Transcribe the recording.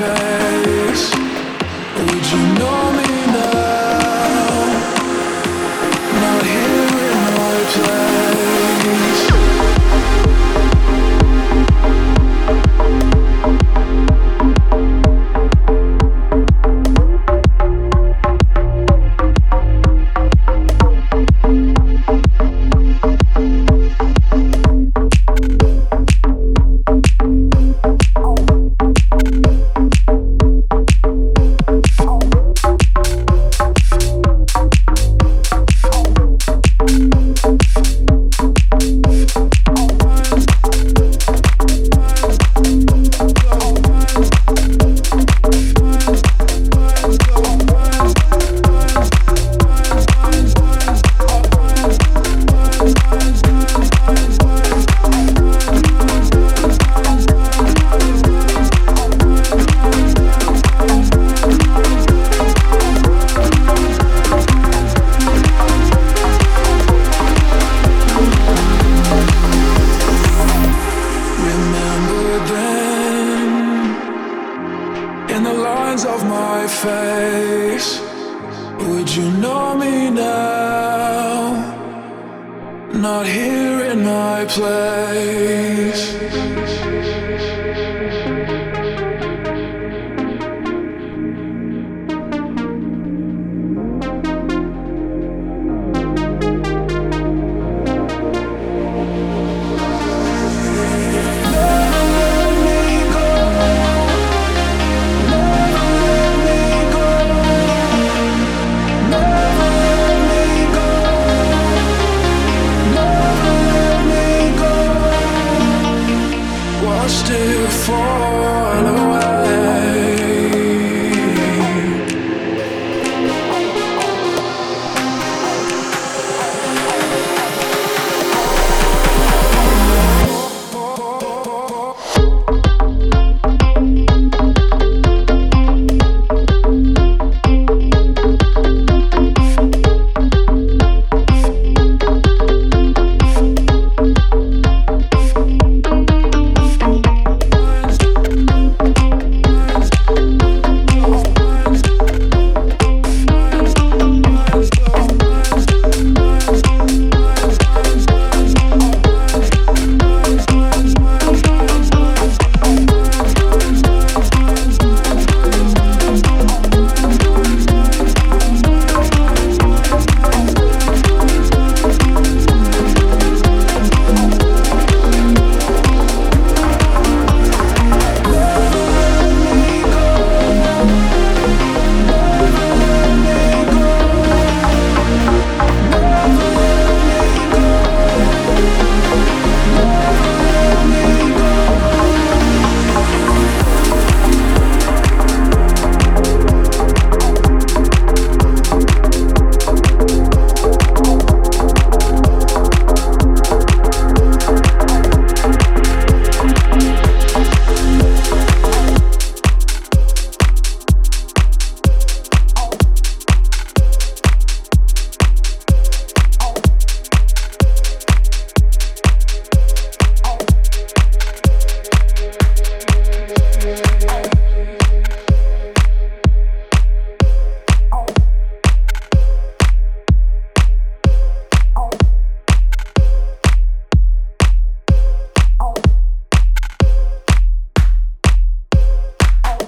say face, would you know me now? Not here in my place.